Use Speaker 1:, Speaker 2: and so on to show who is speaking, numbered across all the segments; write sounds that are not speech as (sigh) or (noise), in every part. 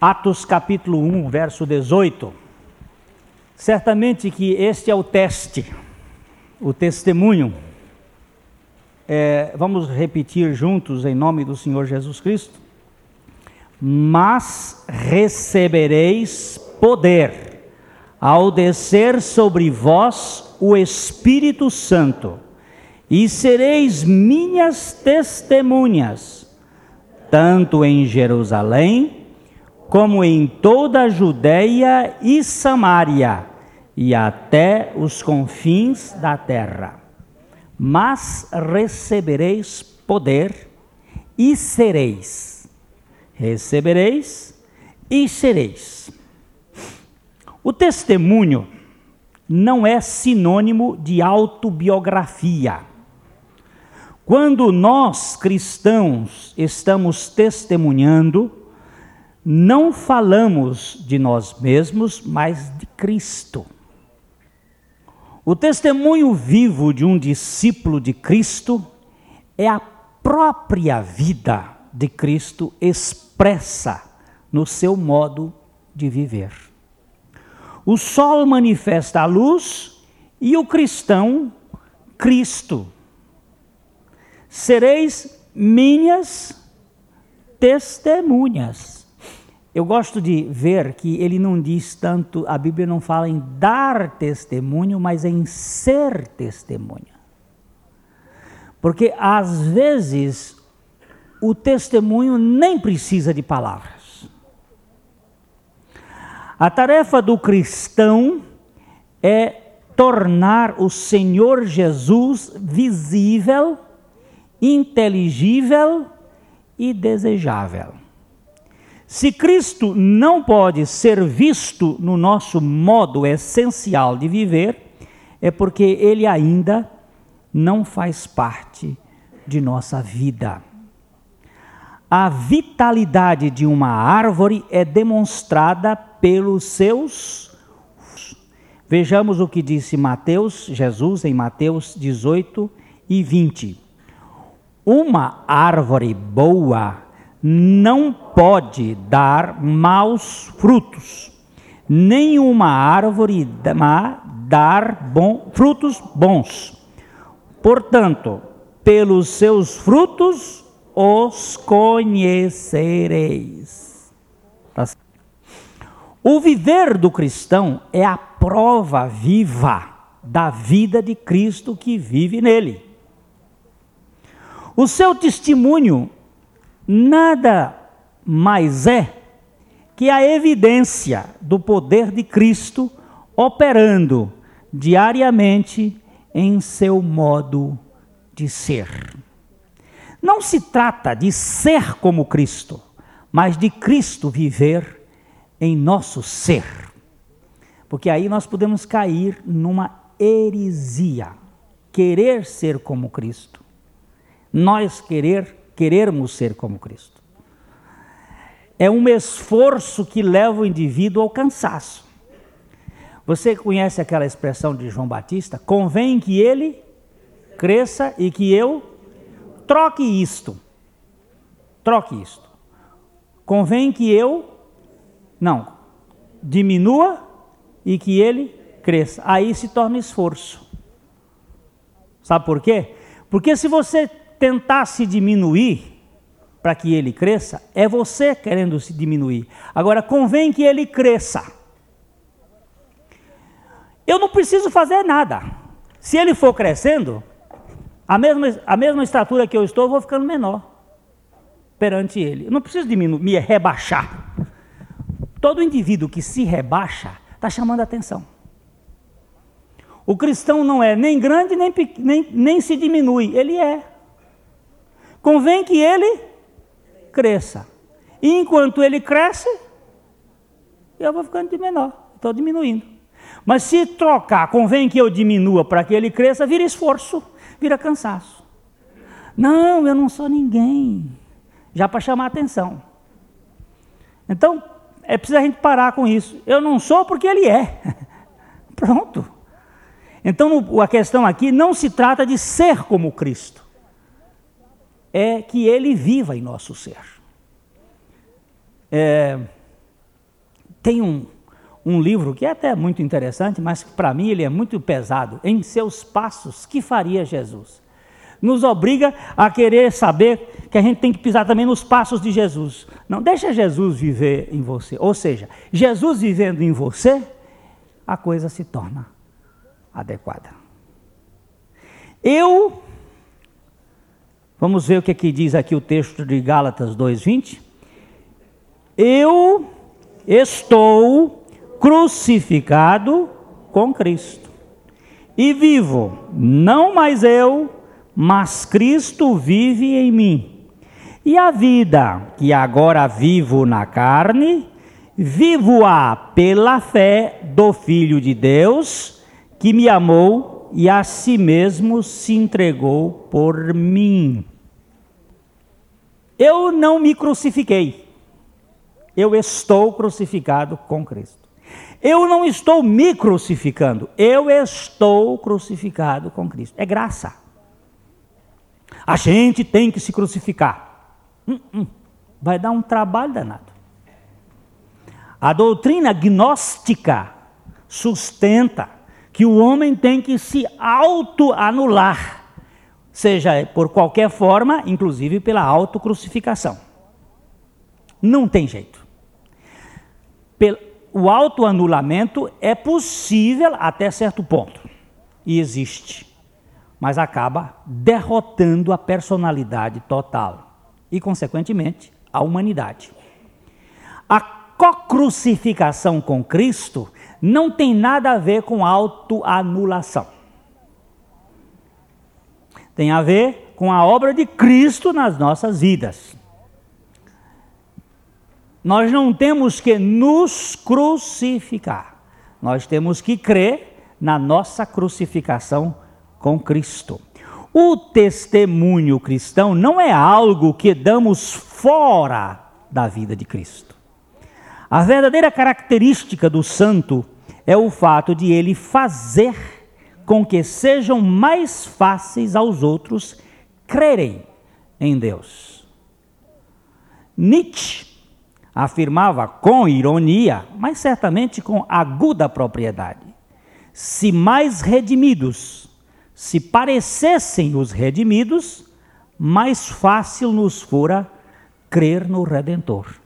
Speaker 1: Atos capítulo 1, verso 18. Certamente que este é o teste, o testemunho. É, vamos repetir juntos em nome do Senhor Jesus Cristo. Mas recebereis poder ao descer sobre vós o Espírito Santo, e sereis minhas testemunhas, tanto em Jerusalém, como em toda a Judéia e Samaria e até os confins da terra. Mas recebereis poder e sereis. Recebereis e sereis. O testemunho não é sinônimo de autobiografia. Quando nós cristãos estamos testemunhando, não falamos de nós mesmos, mas de Cristo. O testemunho vivo de um discípulo de Cristo é a própria vida de Cristo expressa no seu modo de viver. O sol manifesta a luz e o cristão, Cristo. Sereis minhas testemunhas. Eu gosto de ver que ele não diz tanto, a Bíblia não fala em dar testemunho, mas em ser testemunha. Porque às vezes o testemunho nem precisa de palavras. A tarefa do cristão é tornar o Senhor Jesus visível, inteligível e desejável. Se Cristo não pode ser visto no nosso modo essencial de viver, é porque ele ainda não faz parte de nossa vida. A vitalidade de uma árvore é demonstrada pelos seus. Vejamos o que disse Mateus, Jesus em Mateus 18 e 20. Uma árvore boa não pode dar maus frutos, nenhuma árvore má dar bom, frutos bons. Portanto, pelos seus frutos os conhecereis. Tá o viver do cristão é a prova viva da vida de Cristo que vive nele. O seu testemunho nada mais é que a evidência do poder de Cristo operando diariamente em seu modo de ser. Não se trata de ser como Cristo, mas de Cristo viver em nosso ser. Porque aí nós podemos cair numa heresia, querer ser como Cristo. Nós querer querermos ser como Cristo. É um esforço que leva o indivíduo ao cansaço. Você conhece aquela expressão de João Batista? Convém que ele cresça e que eu troque isto. Troque isto. Convém que eu não diminua e que ele cresça. Aí se torna esforço. Sabe por quê? Porque se você tentar se diminuir para que ele cresça, é você querendo se diminuir. Agora, convém que ele cresça. Eu não preciso fazer nada. Se ele for crescendo, a mesma, a mesma estatura que eu estou, eu vou ficando menor perante ele. Eu não preciso diminuir, me rebaixar. Todo indivíduo que se rebaixa está chamando atenção. O cristão não é nem grande nem, nem, nem se diminui, ele é convém que ele cresça. E enquanto ele cresce, eu vou ficando de menor, estou diminuindo. Mas se trocar, convém que eu diminua para que ele cresça, vira esforço, vira cansaço. Não, eu não sou ninguém. Já para chamar atenção. Então, é preciso a gente parar com isso. Eu não sou porque ele é. (laughs) Pronto. Então, a questão aqui não se trata de ser como Cristo é que ele viva em nosso ser. É, Tem um, um livro que é até muito interessante, mas para mim ele é muito pesado. Em seus passos, que faria Jesus? Nos obriga a querer saber que a gente tem que pisar também nos passos de Jesus. Não deixa Jesus viver em você. Ou seja, Jesus vivendo em você, a coisa se torna adequada. Eu Vamos ver o que, que diz aqui o texto de Gálatas 2:20. Eu estou crucificado com Cristo. E vivo, não mais eu, mas Cristo vive em mim. E a vida que agora vivo na carne, vivo-a pela fé do Filho de Deus, que me amou e a si mesmo se entregou por mim. Eu não me crucifiquei, eu estou crucificado com Cristo. Eu não estou me crucificando, eu estou crucificado com Cristo. É graça. A gente tem que se crucificar. Hum, hum. Vai dar um trabalho danado. A doutrina gnóstica sustenta que o homem tem que se auto-anular, seja por qualquer forma, inclusive pela autocrucificação. Não tem jeito o autoanulamento é possível até certo ponto, e existe, mas acaba derrotando a personalidade total e, consequentemente, a humanidade. A co-crucificação com Cristo não tem nada a ver com autoanulação. Tem a ver com a obra de Cristo nas nossas vidas. Nós não temos que nos crucificar, nós temos que crer na nossa crucificação com Cristo. O testemunho cristão não é algo que damos fora da vida de Cristo. A verdadeira característica do santo é o fato de ele fazer com que sejam mais fáceis aos outros crerem em Deus. Nietzsche afirmava com ironia, mas certamente com aguda propriedade: se mais redimidos se parecessem os redimidos, mais fácil nos fora crer no Redentor.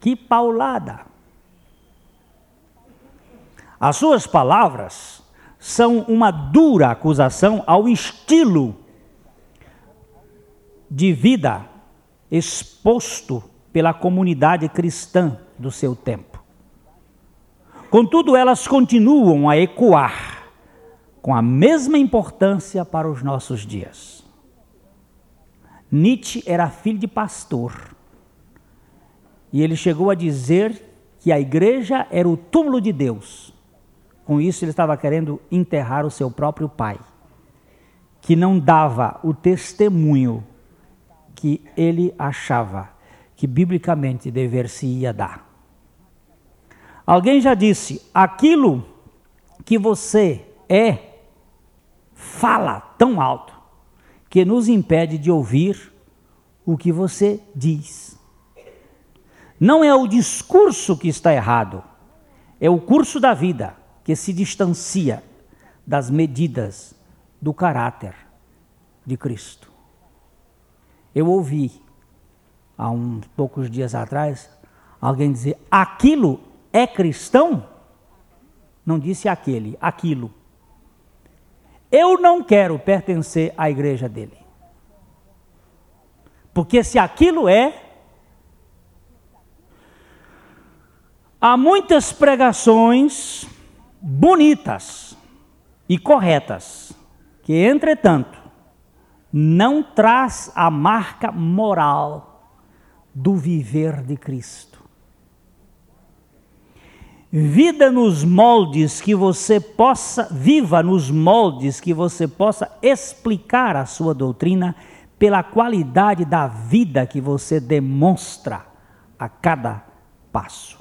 Speaker 1: Que paulada! As suas palavras são uma dura acusação ao estilo de vida exposto pela comunidade cristã do seu tempo. Contudo, elas continuam a ecoar com a mesma importância para os nossos dias. Nietzsche era filho de pastor e ele chegou a dizer que a igreja era o túmulo de Deus. Com isso, ele estava querendo enterrar o seu próprio pai, que não dava o testemunho que ele achava que biblicamente dever-se-ia dar. Alguém já disse: aquilo que você é, fala tão alto que nos impede de ouvir o que você diz. Não é o discurso que está errado, é o curso da vida que se distancia das medidas do caráter de Cristo. Eu ouvi, há uns poucos dias atrás, alguém dizer: aquilo é cristão? Não disse aquele, aquilo. Eu não quero pertencer à igreja dele. Porque se aquilo é, há muitas pregações bonitas e corretas, que entretanto não traz a marca moral do viver de Cristo. Vida nos moldes que você possa, viva nos moldes que você possa explicar a sua doutrina pela qualidade da vida que você demonstra a cada passo.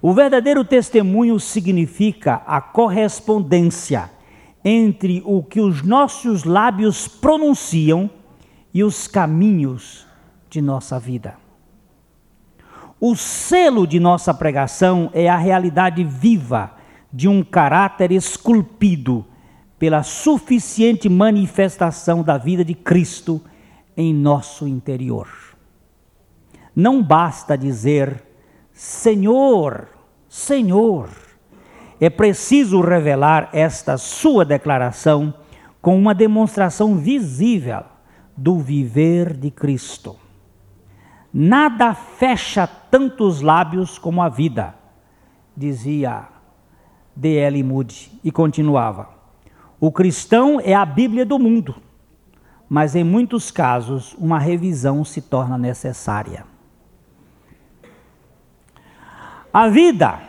Speaker 1: O verdadeiro testemunho significa a correspondência entre o que os nossos lábios pronunciam e os caminhos de nossa vida. O selo de nossa pregação é a realidade viva de um caráter esculpido pela suficiente manifestação da vida de Cristo em nosso interior. Não basta dizer Senhor, Senhor. É preciso revelar esta sua declaração com uma demonstração visível do viver de Cristo. Nada fecha tantos lábios como a vida, dizia D.L. Moody, e continuava. O cristão é a Bíblia do mundo, mas em muitos casos uma revisão se torna necessária. A vida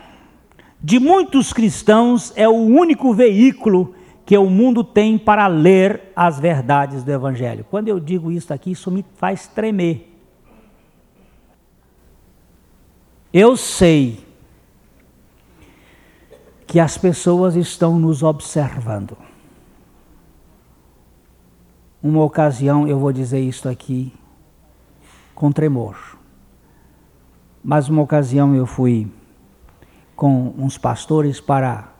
Speaker 1: de muitos cristãos é o único veículo que o mundo tem para ler as verdades do Evangelho. Quando eu digo isso aqui, isso me faz tremer. Eu sei que as pessoas estão nos observando. Uma ocasião, eu vou dizer isto aqui com tremor. Mas uma ocasião eu fui com uns pastores para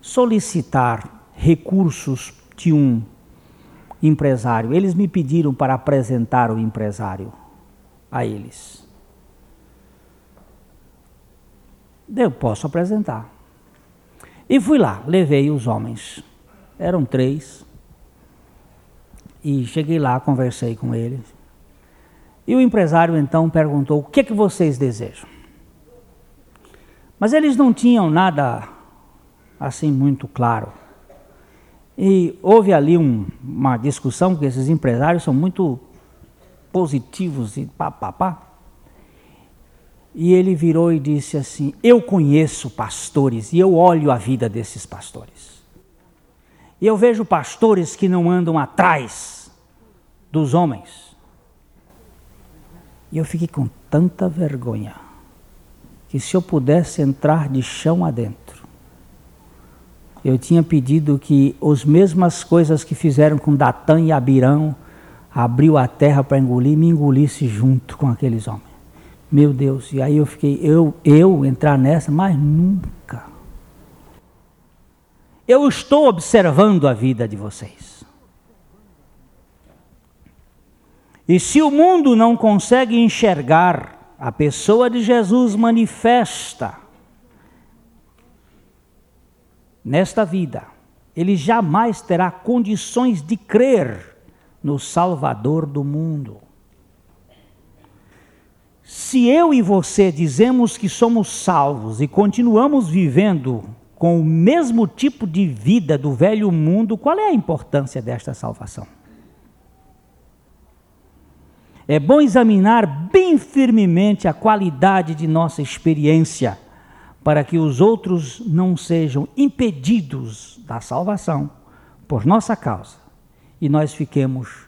Speaker 1: solicitar recursos de um empresário. Eles me pediram para apresentar o empresário a eles. Eu posso apresentar. E fui lá, levei os homens. Eram três. E cheguei lá, conversei com eles. E o empresário então perguntou: o que, é que vocês desejam? Mas eles não tinham nada assim muito claro. E houve ali um, uma discussão, porque esses empresários são muito positivos e pá, pá, pá. E ele virou e disse assim: Eu conheço pastores e eu olho a vida desses pastores. E eu vejo pastores que não andam atrás dos homens. E eu fiquei com tanta vergonha que se eu pudesse entrar de chão adentro, eu tinha pedido que as mesmas coisas que fizeram com Datã e Abirão, abriu a terra para engolir, me engolisse junto com aqueles homens. Meu Deus, e aí eu fiquei, eu, eu entrar nessa, mas nunca. Eu estou observando a vida de vocês. E se o mundo não consegue enxergar a pessoa de Jesus manifesta nesta vida, ele jamais terá condições de crer no Salvador do mundo. Se eu e você dizemos que somos salvos e continuamos vivendo com o mesmo tipo de vida do velho mundo, qual é a importância desta salvação? É bom examinar bem firmemente a qualidade de nossa experiência, para que os outros não sejam impedidos da salvação por nossa causa e nós fiquemos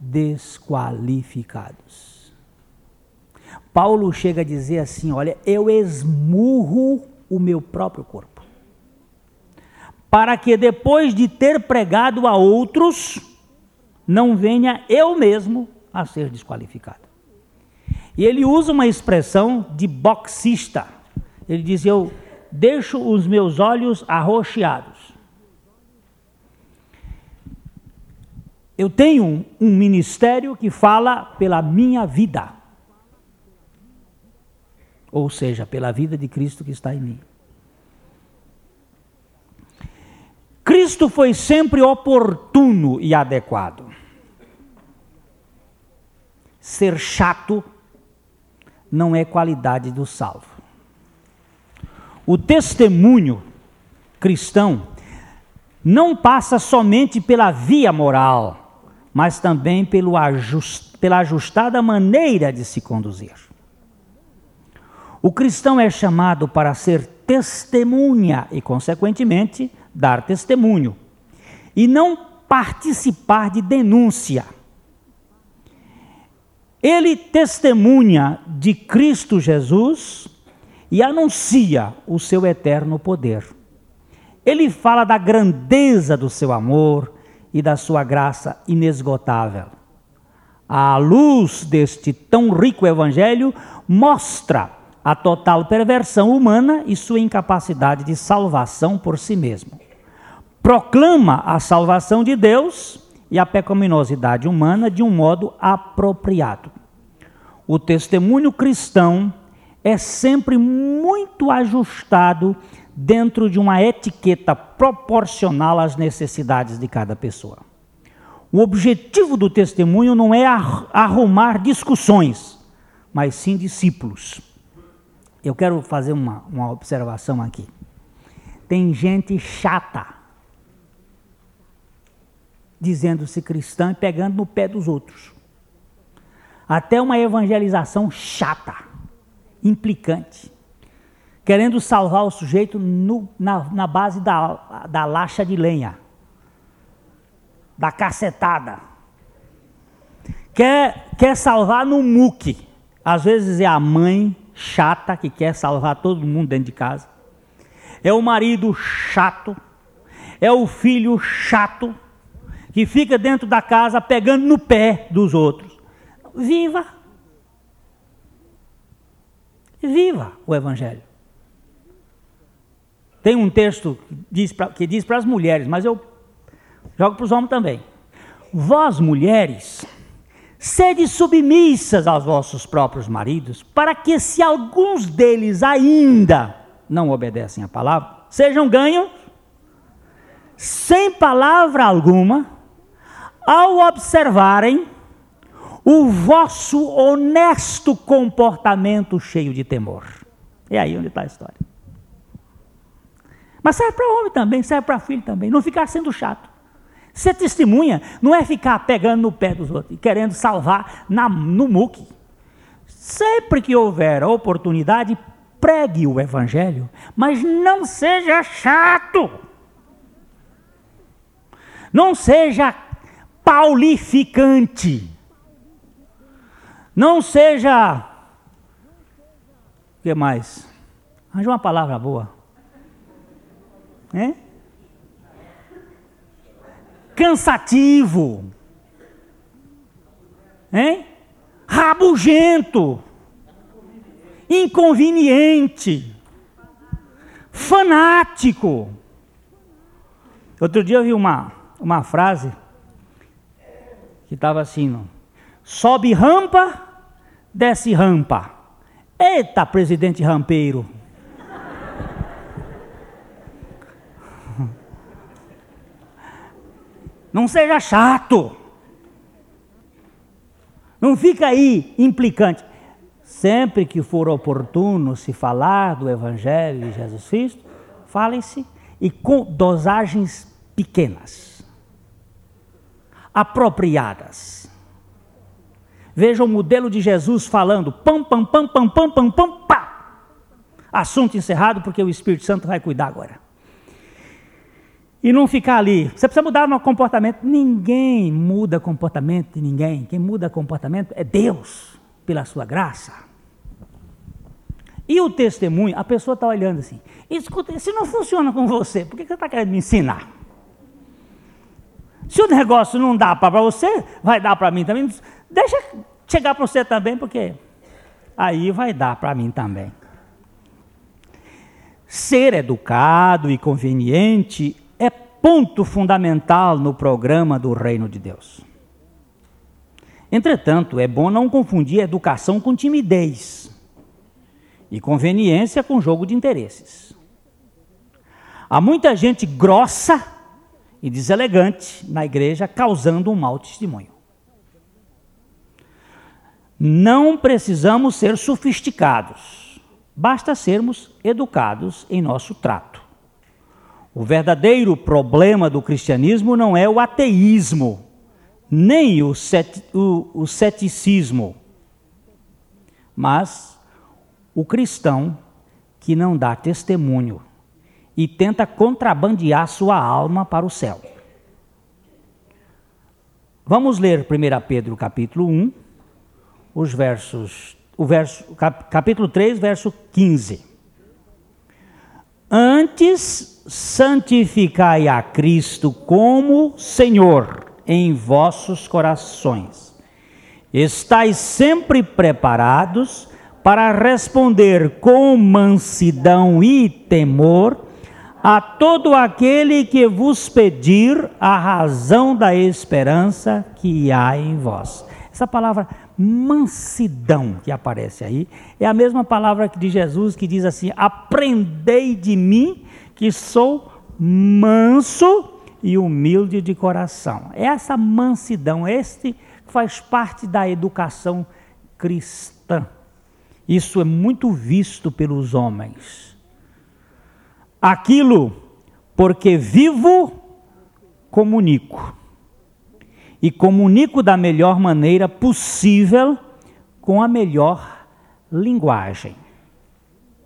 Speaker 1: desqualificados. Paulo chega a dizer assim: olha, eu esmurro o meu próprio corpo, para que depois de ter pregado a outros, não venha eu mesmo a ser desqualificado. E ele usa uma expressão de boxista. Ele diz: Eu deixo os meus olhos arroxeados. Eu tenho um ministério que fala pela minha vida ou seja, pela vida de Cristo que está em mim. Cristo foi sempre oportuno e adequado. Ser chato não é qualidade do salvo. O testemunho cristão não passa somente pela via moral, mas também pelo ajust, pela ajustada maneira de se conduzir. O cristão é chamado para ser testemunha e, consequentemente, dar testemunho, e não participar de denúncia. Ele testemunha de Cristo Jesus e anuncia o seu eterno poder. Ele fala da grandeza do seu amor e da sua graça inesgotável. à luz deste tão rico evangelho, mostra a total perversão humana e sua incapacidade de salvação por si mesmo. Proclama a salvação de Deus e a pecaminosidade humana de um modo apropriado. O testemunho cristão é sempre muito ajustado dentro de uma etiqueta proporcional às necessidades de cada pessoa. O objetivo do testemunho não é arrumar discussões, mas sim discípulos. Eu quero fazer uma, uma observação aqui. Tem gente chata, dizendo-se cristã e pegando no pé dos outros. Até uma evangelização chata, implicante, querendo salvar o sujeito no, na, na base da, da laxa de lenha da cacetada. Quer, quer salvar no muque. Às vezes é a mãe chata que quer salvar todo mundo dentro de casa. É o marido chato. É o filho chato que fica dentro da casa pegando no pé dos outros. Viva! Viva o Evangelho. Tem um texto que diz para as mulheres, mas eu Jogo para os homens também. Vós, mulheres, sede submissas aos vossos próprios maridos, para que, se alguns deles ainda não obedecem à palavra, sejam ganhos sem palavra alguma, ao observarem o vosso honesto comportamento cheio de temor. É aí onde está a história. Mas serve para homem também, serve para filho também. Não ficar sendo chato. Ser testemunha não é ficar pegando no pé dos outros e querendo salvar na, no muque. Sempre que houver oportunidade, pregue o evangelho, mas não seja chato. Não seja paulificante. Não seja. O que mais? Arranja uma palavra boa. Hein? cansativo, hein? rabugento, inconveniente, fanático. Outro dia eu vi uma, uma frase que estava assim: sobe rampa, desce rampa. Eita, presidente rampeiro. (laughs) Não seja chato. Não fica aí implicante. Sempre que for oportuno se falar do Evangelho de Jesus Cristo, fale-se e com dosagens pequenas, apropriadas. Veja o modelo de Jesus falando pam, pam, pam, pam, pam, pam, pam, pá. Assunto encerrado, porque o Espírito Santo vai cuidar agora e não ficar ali. Você precisa mudar o comportamento. Ninguém muda comportamento de ninguém. Quem muda comportamento é Deus, pela sua graça. E o testemunho, a pessoa está olhando assim. Escuta, se não funciona com você, por que você está querendo me ensinar? Se o negócio não dá para você, vai dar para mim também. Deixa chegar para você também, porque aí vai dar para mim também. Ser educado e conveniente ponto fundamental no programa do reino de Deus. Entretanto, é bom não confundir educação com timidez e conveniência com jogo de interesses. Há muita gente grossa e deselegante na igreja causando um mau testemunho. Não precisamos ser sofisticados, basta sermos educados em nosso trato. O verdadeiro problema do cristianismo não é o ateísmo, nem o, o, o ceticismo, mas o cristão que não dá testemunho e tenta contrabandear sua alma para o céu. Vamos ler 1 Pedro capítulo 1, os versos, o verso, capítulo 3, verso 15. Antes santificai a Cristo como Senhor em vossos corações, estais sempre preparados para responder com mansidão e temor a todo aquele que vos pedir a razão da esperança que há em vós. Essa palavra mansidão que aparece aí é a mesma palavra de Jesus que diz assim: Aprendei de mim, que sou manso e humilde de coração. É essa mansidão, este faz parte da educação cristã. Isso é muito visto pelos homens. Aquilo porque vivo, comunico. E comunico da melhor maneira possível, com a melhor linguagem.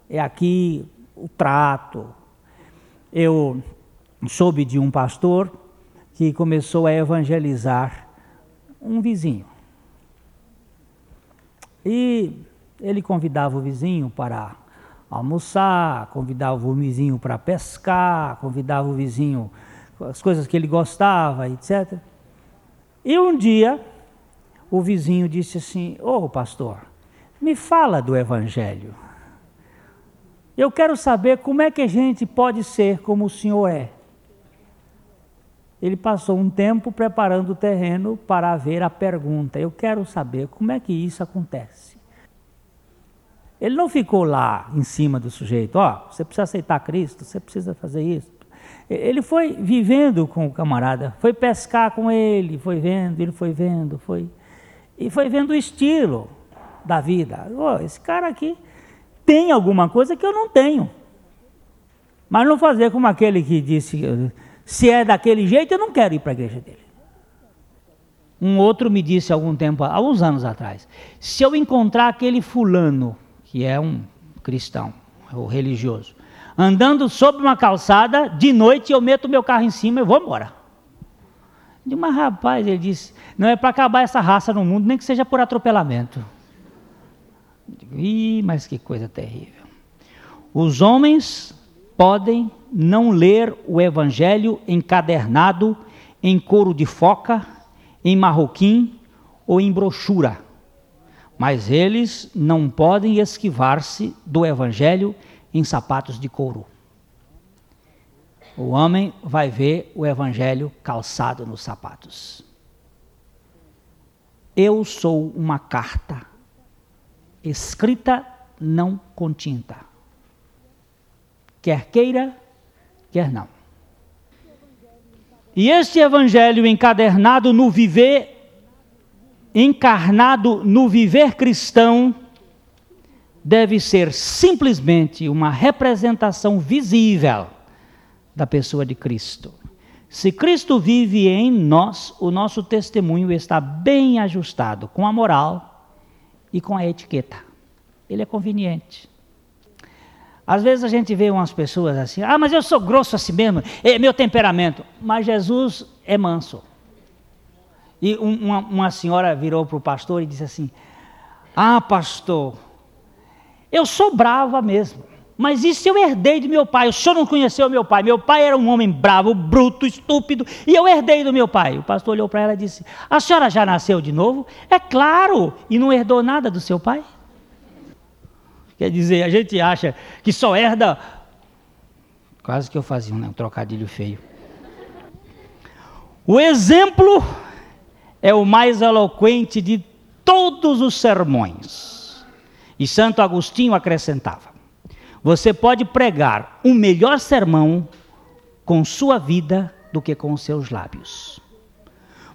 Speaker 1: É aqui o trato. Eu soube de um pastor que começou a evangelizar um vizinho. E ele convidava o vizinho para almoçar, convidava o vizinho para pescar, convidava o vizinho as coisas que ele gostava, etc. E um dia o vizinho disse assim: Ô oh, pastor, me fala do Evangelho. Eu quero saber como é que a gente pode ser como o senhor é. Ele passou um tempo preparando o terreno para ver a pergunta. Eu quero saber como é que isso acontece. Ele não ficou lá em cima do sujeito, ó, oh, você precisa aceitar Cristo, você precisa fazer isso. Ele foi vivendo com o camarada, foi pescar com ele, foi vendo, ele foi vendo, foi e foi vendo o estilo da vida. Oh, esse cara aqui tem alguma coisa que eu não tenho. Mas não fazer como aquele que disse, se é daquele jeito, eu não quero ir para a igreja dele. Um outro me disse algum tempo, há uns anos atrás, se eu encontrar aquele fulano que é um cristão ou religioso, andando sobre uma calçada, de noite eu meto meu carro em cima e vou embora. De mas rapaz, ele disse, não é para acabar essa raça no mundo, nem que seja por atropelamento. Digo, Ih, mas que coisa terrível. Os homens podem não ler o evangelho encadernado em couro de foca, em marroquim ou em brochura mas eles não podem esquivar-se do evangelho em sapatos de couro. O homem vai ver o evangelho calçado nos sapatos. Eu sou uma carta escrita, não com tinta. Quer queira, quer não. E este evangelho encadernado no viver encarnado no viver cristão deve ser simplesmente uma representação visível da pessoa de Cristo. Se Cristo vive em nós, o nosso testemunho está bem ajustado com a moral e com a etiqueta. Ele é conveniente. Às vezes a gente vê umas pessoas assim, ah, mas eu sou grosso assim mesmo, é meu temperamento. Mas Jesus é manso. E uma, uma senhora virou para o pastor e disse assim: Ah, pastor, eu sou brava mesmo. Mas isso eu herdei de meu pai. O senhor não conheceu meu pai. Meu pai era um homem bravo, bruto, estúpido, e eu herdei do meu pai. O pastor olhou para ela e disse: A senhora já nasceu de novo? É claro, e não herdou nada do seu pai? Quer dizer, a gente acha que só herda. Quase que eu fazia um, um trocadilho feio. O exemplo é o mais eloquente de todos os sermões. E Santo Agostinho acrescentava: Você pode pregar um melhor sermão com sua vida do que com seus lábios.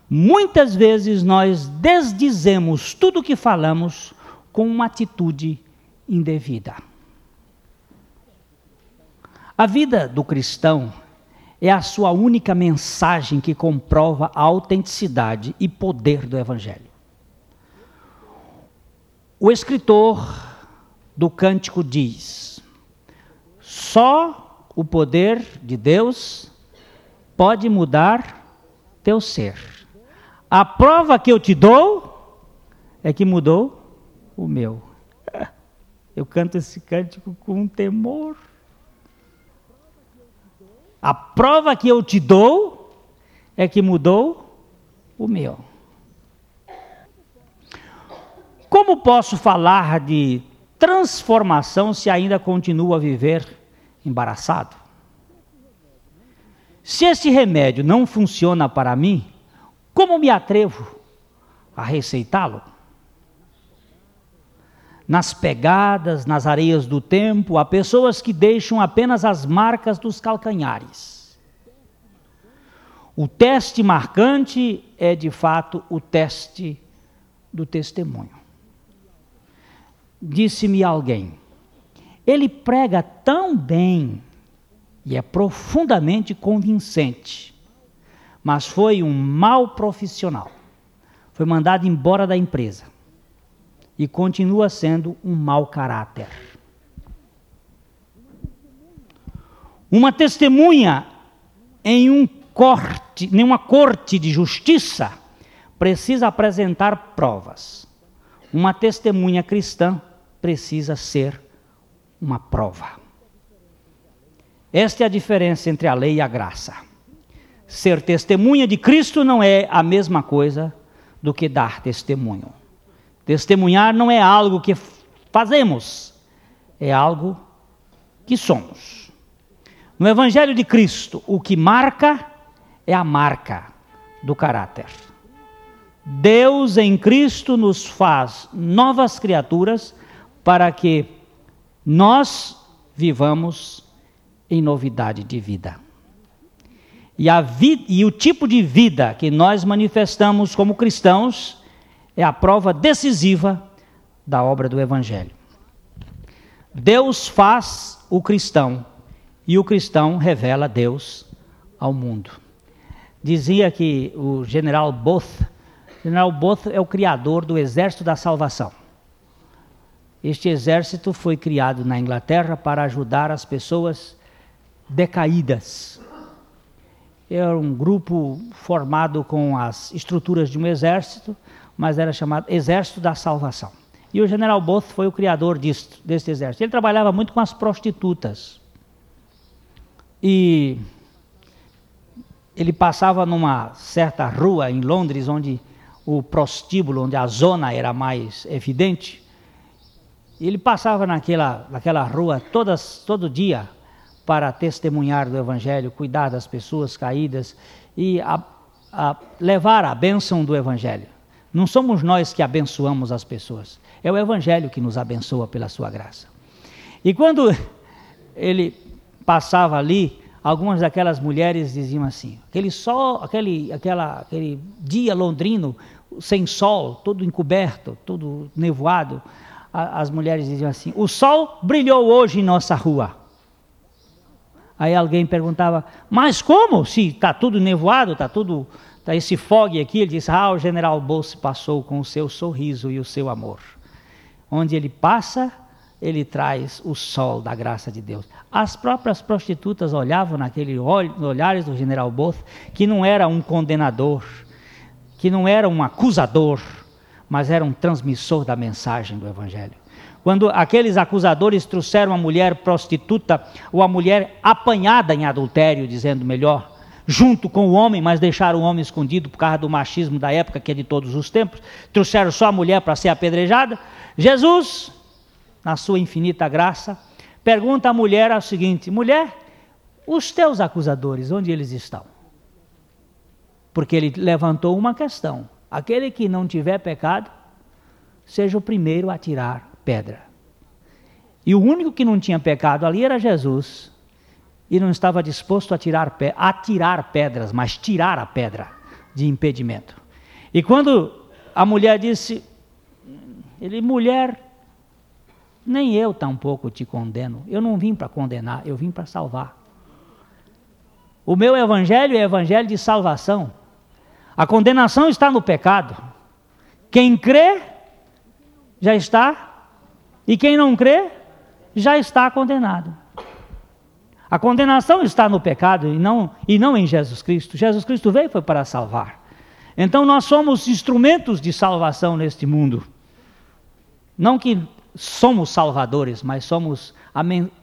Speaker 1: Muitas vezes nós desdizemos tudo o que falamos com uma atitude indevida. A vida do cristão é a sua única mensagem que comprova a autenticidade e poder do Evangelho. O escritor do cântico diz: só o poder de Deus pode mudar teu ser. A prova que eu te dou é que mudou o meu. (laughs) Eu canto esse cântico com temor. A prova que eu te dou é que mudou o meu. Como posso falar de transformação se ainda continuo a viver embaraçado? Se esse remédio não funciona para mim, como me atrevo a receitá-lo? Nas pegadas, nas areias do tempo, há pessoas que deixam apenas as marcas dos calcanhares. O teste marcante é de fato o teste do testemunho. Disse-me alguém, ele prega tão bem e é profundamente convincente, mas foi um mau profissional. Foi mandado embora da empresa e continua sendo um mau caráter. Uma testemunha em um corte, em uma corte de justiça precisa apresentar provas. Uma testemunha cristã precisa ser uma prova. Esta é a diferença entre a lei e a graça. Ser testemunha de Cristo não é a mesma coisa do que dar testemunho. Testemunhar não é algo que fazemos, é algo que somos. No Evangelho de Cristo, o que marca é a marca do caráter. Deus em Cristo nos faz novas criaturas para que nós vivamos em novidade de vida. E, vi e o tipo de vida que nós manifestamos como cristãos é a prova decisiva da obra do Evangelho. Deus faz o cristão e o cristão revela Deus ao mundo. Dizia que o general Both General Booth é o criador do Exército da Salvação. Este exército foi criado na Inglaterra para ajudar as pessoas decaídas. Era um grupo formado com as estruturas de um exército, mas era chamado Exército da Salvação. E o general Booth foi o criador disto, deste exército. Ele trabalhava muito com as prostitutas. E ele passava numa certa rua em Londres, onde o prostíbulo, onde a zona era mais evidente. Ele passava naquela, naquela rua todas, todo dia para testemunhar do Evangelho, cuidar das pessoas caídas e a, a levar a bênção do Evangelho. Não somos nós que abençoamos as pessoas, é o Evangelho que nos abençoa pela sua graça. E quando (laughs) ele passava ali, algumas daquelas mulheres diziam assim: aquele sol, aquele, aquela, aquele dia londrino, sem sol, todo encoberto, todo nevoado, as mulheres diziam assim: O sol brilhou hoje em nossa rua. Aí alguém perguntava: Mas como? Se está tudo nevoado, está tudo. Está esse fog aqui. Ele disse: Ah, o general Bolse passou com o seu sorriso e o seu amor. Onde ele passa, ele traz o sol da graça de Deus. As próprias prostitutas olhavam naqueles olhares do general Bolse, que não era um condenador que não era um acusador, mas era um transmissor da mensagem do Evangelho. Quando aqueles acusadores trouxeram a mulher prostituta, ou a mulher apanhada em adultério, dizendo melhor, junto com o homem, mas deixaram o homem escondido por causa do machismo da época, que é de todos os tempos, trouxeram só a mulher para ser apedrejada. Jesus, na sua infinita graça, pergunta à mulher o seguinte: mulher, os teus acusadores, onde eles estão? porque ele levantou uma questão: aquele que não tiver pecado, seja o primeiro a tirar pedra. E o único que não tinha pecado ali era Jesus, e não estava disposto a tirar, a tirar pedras, mas tirar a pedra de impedimento. E quando a mulher disse, ele, mulher, nem eu tampouco te condeno, eu não vim para condenar, eu vim para salvar. O meu evangelho é evangelho de salvação. A condenação está no pecado. Quem crê já está, e quem não crê já está condenado. A condenação está no pecado e não, e não em Jesus Cristo. Jesus Cristo veio foi para salvar. Então nós somos instrumentos de salvação neste mundo. Não que somos salvadores, mas somos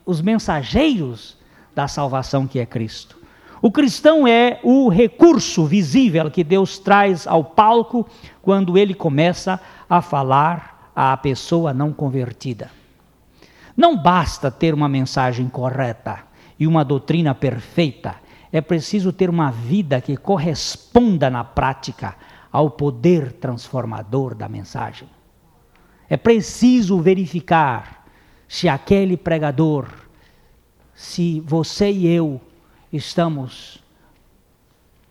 Speaker 1: os mensageiros da salvação que é Cristo. O cristão é o recurso visível que Deus traz ao palco quando ele começa a falar à pessoa não convertida. Não basta ter uma mensagem correta e uma doutrina perfeita, é preciso ter uma vida que corresponda na prática ao poder transformador da mensagem. É preciso verificar se aquele pregador, se você e eu estamos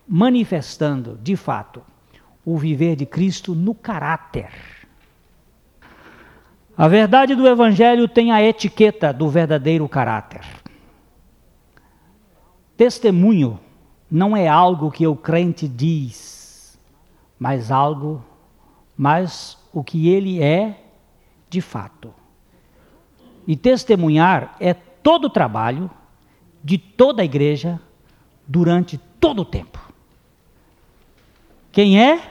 Speaker 1: manifestando, de fato, o viver de Cristo no caráter. A verdade do Evangelho tem a etiqueta do verdadeiro caráter. Testemunho não é algo que o crente diz, mas algo, mas o que ele é de fato. E testemunhar é todo o trabalho de toda a igreja durante todo o tempo. Quem é,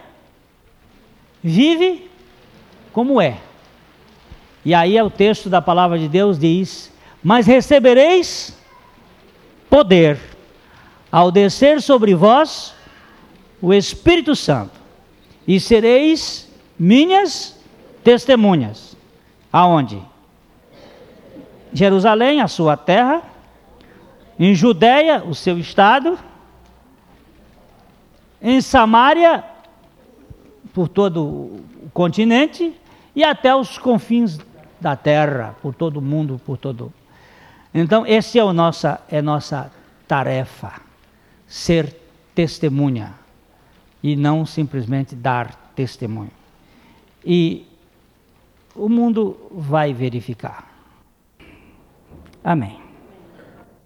Speaker 1: vive como é. E aí é o texto da palavra de Deus diz: Mas recebereis poder ao descer sobre vós o Espírito Santo, e sereis minhas testemunhas. Aonde? Jerusalém, a sua terra, em Judéia, o seu estado, em Samaria, por todo o continente e até os confins da terra, por todo o mundo, por todo. Então, esse é o nossa é nossa tarefa, ser testemunha e não simplesmente dar testemunho. E o mundo vai verificar. Amém.